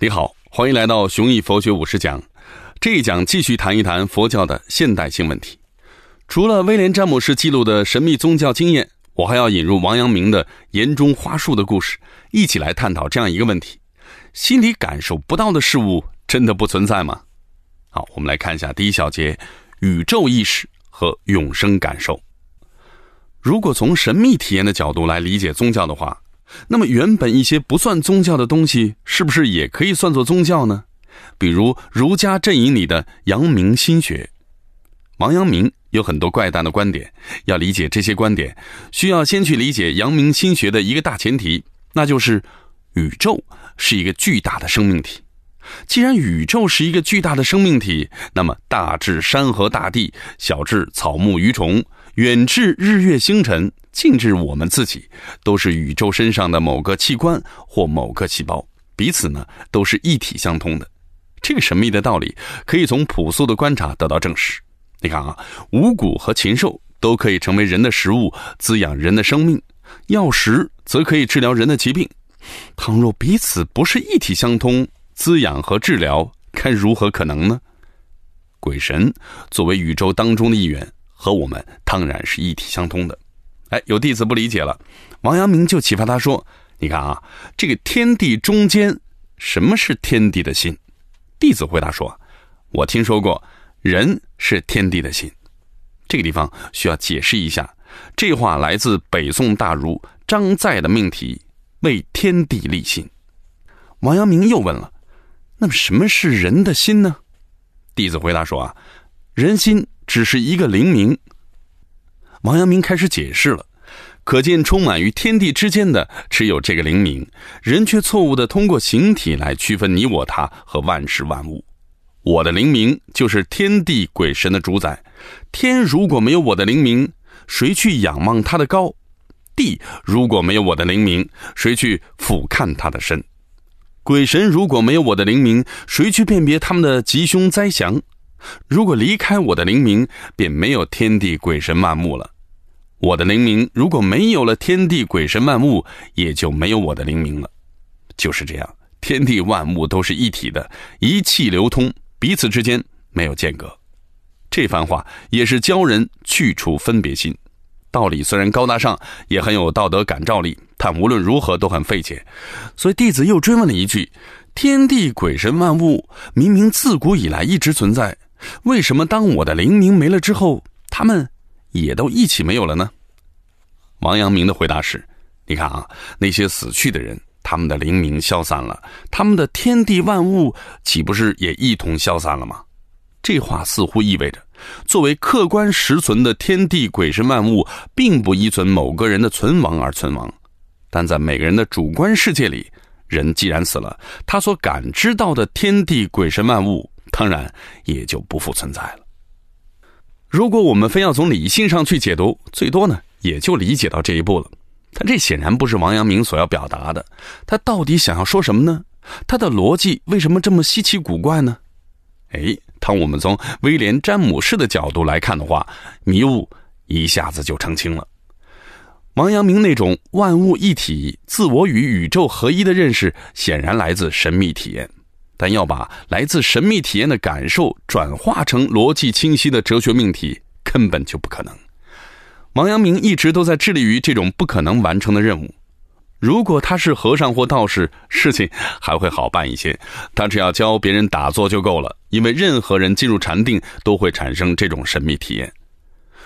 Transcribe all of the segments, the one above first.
你好，欢迎来到雄毅佛学五十讲。这一讲继续谈一谈佛教的现代性问题。除了威廉詹姆士记录的神秘宗教经验，我还要引入王阳明的岩中花树的故事，一起来探讨这样一个问题：心里感受不到的事物，真的不存在吗？好，我们来看一下第一小节：宇宙意识和永生感受。如果从神秘体验的角度来理解宗教的话，那么，原本一些不算宗教的东西，是不是也可以算作宗教呢？比如儒家阵营里的阳明心学，王阳明有很多怪诞的观点。要理解这些观点，需要先去理解阳明心学的一个大前提，那就是宇宙是一个巨大的生命体。既然宇宙是一个巨大的生命体，那么大至山河大地，小至草木鱼虫，远至日月星辰。近至我们自己，都是宇宙身上的某个器官或某个细胞，彼此呢都是一体相通的。这个神秘的道理可以从朴素的观察得到证实。你看啊，五谷和禽兽都可以成为人的食物，滋养人的生命；药食则可以治疗人的疾病。倘若彼此不是一体相通，滋养和治疗该如何可能呢？鬼神作为宇宙当中的一员，和我们当然是一体相通的。哎，有弟子不理解了，王阳明就启发他说：“你看啊，这个天地中间，什么是天地的心？”弟子回答说：“我听说过，人是天地的心。”这个地方需要解释一下，这话来自北宋大儒张载的命题“为天地立心”。王阳明又问了：“那么什么是人的心呢？”弟子回答说：“啊，人心只是一个灵明。”王阳明开始解释了，可见充满于天地之间的只有这个灵明，人却错误的通过形体来区分你我他和万事万物。我的灵明就是天地鬼神的主宰，天如果没有我的灵明，谁去仰望他的高？地如果没有我的灵明，谁去俯瞰他的深？鬼神如果没有我的灵明，谁去辨别他们的吉凶灾祥？如果离开我的灵明，便没有天地鬼神万物了。我的灵明如果没有了天地鬼神万物，也就没有我的灵明了。就是这样，天地万物都是一体的，一气流通，彼此之间没有间隔。这番话也是教人去除分别心。道理虽然高大上，也很有道德感召力，但无论如何都很费解。所以弟子又追问了一句：天地鬼神万物明明自古以来一直存在。为什么当我的灵明没了之后，他们也都一起没有了呢？王阳明的回答是：你看啊，那些死去的人，他们的灵明消散了，他们的天地万物岂不是也一同消散了吗？这话似乎意味着，作为客观实存的天地鬼神万物，并不依存某个人的存亡而存亡，但在每个人的主观世界里，人既然死了，他所感知到的天地鬼神万物。当然也就不复存在了。如果我们非要从理性上去解读，最多呢也就理解到这一步了。但这显然不是王阳明所要表达的。他到底想要说什么呢？他的逻辑为什么这么稀奇古怪呢？哎，当我们从威廉詹姆士的角度来看的话，迷雾一下子就澄清了。王阳明那种万物一体、自我与宇宙合一的认识，显然来自神秘体验。但要把来自神秘体验的感受转化成逻辑清晰的哲学命题，根本就不可能。王阳明一直都在致力于这种不可能完成的任务。如果他是和尚或道士，事情还会好办一些，他只要教别人打坐就够了。因为任何人进入禅定都会产生这种神秘体验。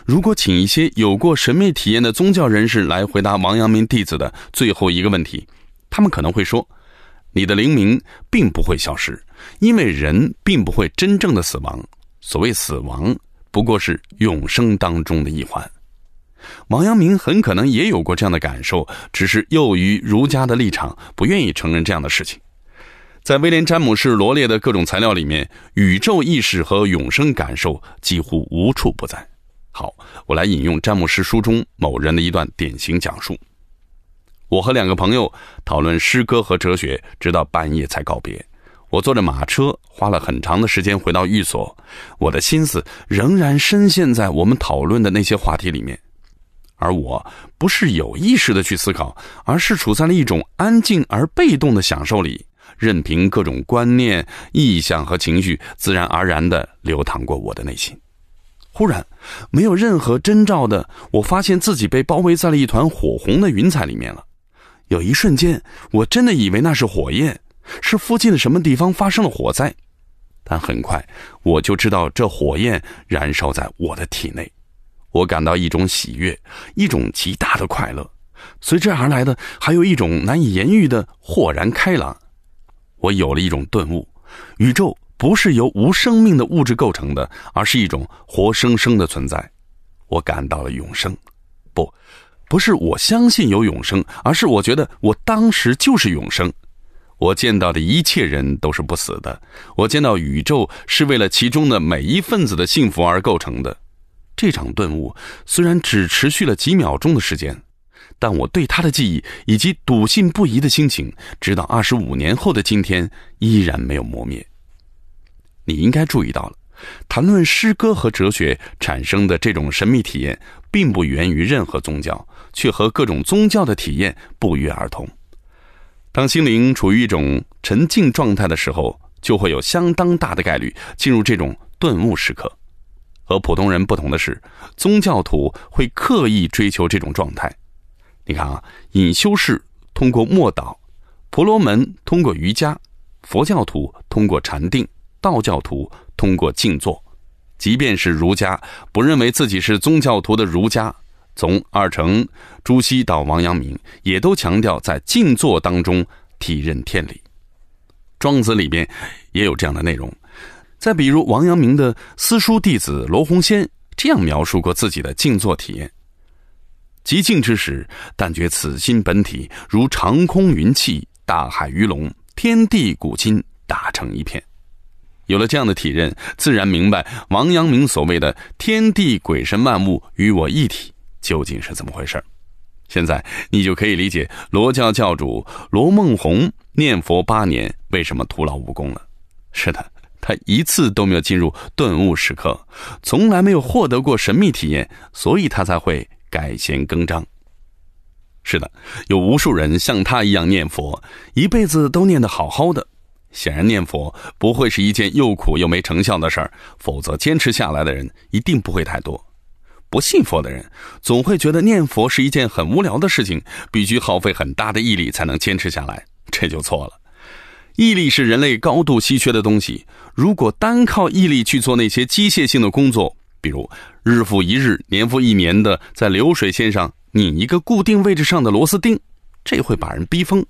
如果请一些有过神秘体验的宗教人士来回答王阳明弟子的最后一个问题，他们可能会说。你的灵明并不会消失，因为人并不会真正的死亡。所谓死亡，不过是永生当中的一环。王阳明很可能也有过这样的感受，只是囿于儒家的立场，不愿意承认这样的事情。在威廉·詹姆士罗列的各种材料里面，宇宙意识和永生感受几乎无处不在。好，我来引用詹姆士书中某人的一段典型讲述。我和两个朋友讨论诗歌和哲学，直到半夜才告别。我坐着马车，花了很长的时间回到寓所，我的心思仍然深陷在我们讨论的那些话题里面。而我不是有意识的去思考，而是处在了一种安静而被动的享受里，任凭各种观念、意象和情绪自然而然地流淌过我的内心。忽然，没有任何征兆的，我发现自己被包围在了一团火红的云彩里面了。有一瞬间，我真的以为那是火焰，是附近的什么地方发生了火灾。但很快，我就知道这火焰燃烧在我的体内，我感到一种喜悦，一种极大的快乐，随之而来的还有一种难以言喻的豁然开朗。我有了一种顿悟：宇宙。不是由无生命的物质构成的，而是一种活生生的存在。我感到了永生，不，不是我相信有永生，而是我觉得我当时就是永生。我见到的一切人都是不死的，我见到宇宙是为了其中的每一份子的幸福而构成的。这场顿悟虽然只持续了几秒钟的时间，但我对他的记忆以及笃信不疑的心情，直到二十五年后的今天依然没有磨灭。你应该注意到了，谈论诗歌和哲学产生的这种神秘体验，并不源于任何宗教，却和各种宗教的体验不约而同。当心灵处于一种沉静状态的时候，就会有相当大的概率进入这种顿悟时刻。和普通人不同的是，宗教徒会刻意追求这种状态。你看啊，隐修士通过默祷，婆罗门通过瑜伽，佛教徒通过禅定。道教徒通过静坐，即便是儒家，不认为自己是宗教徒的儒家，从二程、朱熹到王阳明，也都强调在静坐当中体认天理。庄子里边也有这样的内容。再比如王阳明的私书弟子罗洪先这样描述过自己的静坐体验：极静之时，但觉此心本体如长空云气，大海鱼龙，天地古今打成一片。有了这样的体认，自然明白王阳明所谓的“天地鬼神万物与我一体”究竟是怎么回事现在你就可以理解罗教教主罗梦红念佛八年为什么徒劳无功了。是的，他一次都没有进入顿悟时刻，从来没有获得过神秘体验，所以他才会改弦更张。是的，有无数人像他一样念佛，一辈子都念得好好的。显然，念佛不会是一件又苦又没成效的事儿，否则坚持下来的人一定不会太多。不信佛的人总会觉得念佛是一件很无聊的事情，必须耗费很大的毅力才能坚持下来，这就错了。毅力是人类高度稀缺的东西，如果单靠毅力去做那些机械性的工作，比如日复一日、年复一年的在流水线上拧一个固定位置上的螺丝钉，这会把人逼疯。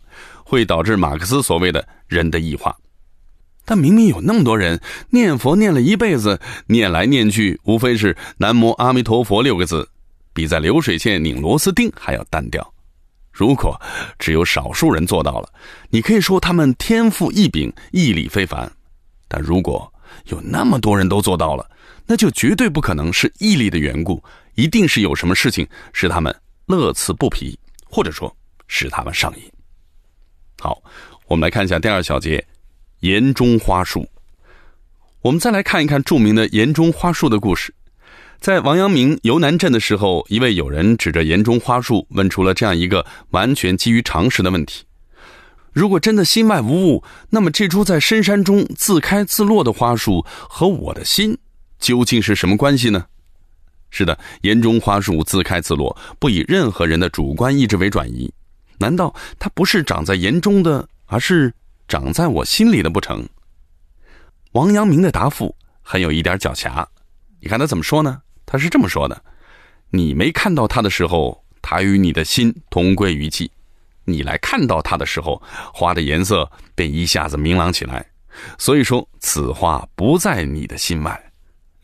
会导致马克思所谓的人的异化，但明明有那么多人念佛念了一辈子，念来念去无非是“南无阿弥陀佛”六个字，比在流水线拧螺丝钉还要单调。如果只有少数人做到了，你可以说他们天赋异禀、毅力非凡；但如果有那么多人都做到了，那就绝对不可能是毅力的缘故，一定是有什么事情使他们乐此不疲，或者说使他们上瘾。好，我们来看一下第二小节，岩中花树。我们再来看一看著名的岩中花树的故事。在王阳明游南镇的时候，一位友人指着岩中花树，问出了这样一个完全基于常识的问题：如果真的心外无物，那么这株在深山中自开自落的花树和我的心究竟是什么关系呢？是的，岩中花树自开自落，不以任何人的主观意志为转移。难道它不是长在岩中的，而是长在我心里的不成？王阳明的答复很有一点狡黠。你看他怎么说呢？他是这么说的：“你没看到它的时候，它与你的心同归于尽；你来看到它的时候，花的颜色便一下子明朗起来。所以说，此花不在你的心外。”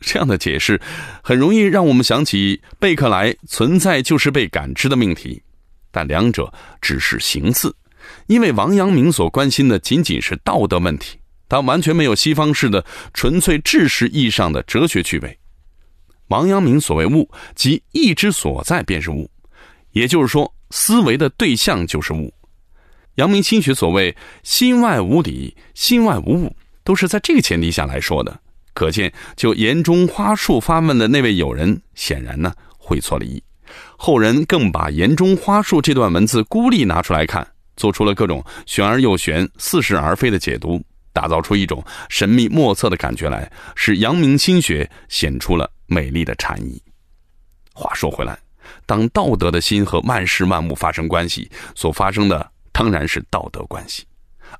这样的解释很容易让我们想起贝克莱“存在就是被感知”的命题。但两者只是形似，因为王阳明所关心的仅仅是道德问题，他完全没有西方式的纯粹知识意义上的哲学趣味。王阳明所谓物，即意之所在便是物，也就是说，思维的对象就是物。阳明心学所谓“心外无理，心外无物”，都是在这个前提下来说的。可见，就言中花树发问的那位友人，显然呢会错了意。后人更把“岩中花树”这段文字孤立拿出来看，做出了各种玄而又玄、似是而非的解读，打造出一种神秘莫测的感觉来，使阳明心学显出了美丽的禅意。话说回来，当道德的心和万事万物发生关系，所发生的当然是道德关系；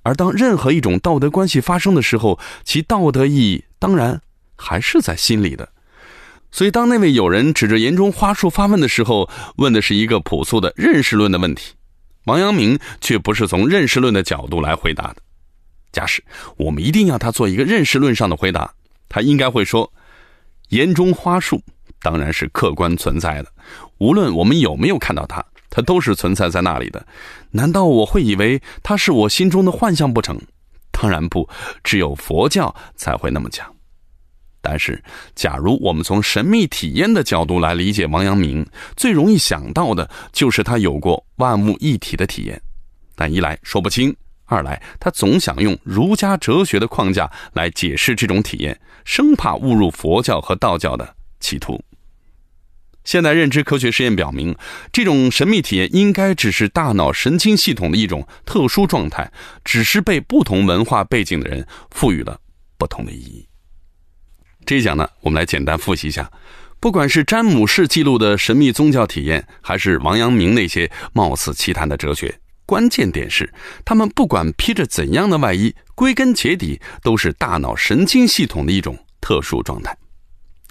而当任何一种道德关系发生的时候，其道德意义当然还是在心里的。所以，当那位友人指着岩中花树发问的时候，问的是一个朴素的认识论的问题。王阳明却不是从认识论的角度来回答的。假使我们一定要他做一个认识论上的回答，他应该会说：“岩中花树当然是客观存在的，无论我们有没有看到它，它都是存在在那里的。难道我会以为它是我心中的幻象不成？当然不，只有佛教才会那么讲。”但是，假如我们从神秘体验的角度来理解王阳明，最容易想到的就是他有过万物一体的体验。但一来说不清，二来他总想用儒家哲学的框架来解释这种体验，生怕误入佛教和道教的歧途。现代认知科学实验表明，这种神秘体验应该只是大脑神经系统的一种特殊状态，只是被不同文化背景的人赋予了不同的意义。这一讲呢，我们来简单复习一下。不管是詹姆士记录的神秘宗教体验，还是王阳明那些貌似奇谈的哲学，关键点是，他们不管披着怎样的外衣，归根结底都是大脑神经系统的一种特殊状态。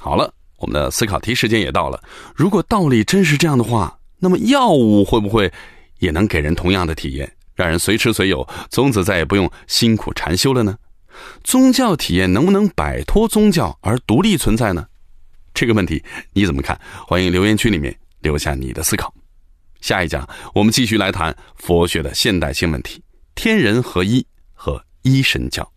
好了，我们的思考题时间也到了。如果道理真是这样的话，那么药物会不会也能给人同样的体验，让人随吃随有，从此再也不用辛苦禅修了呢？宗教体验能不能摆脱宗教而独立存在呢？这个问题你怎么看？欢迎留言区里面留下你的思考。下一讲我们继续来谈佛学的现代性问题：天人合一和一神教。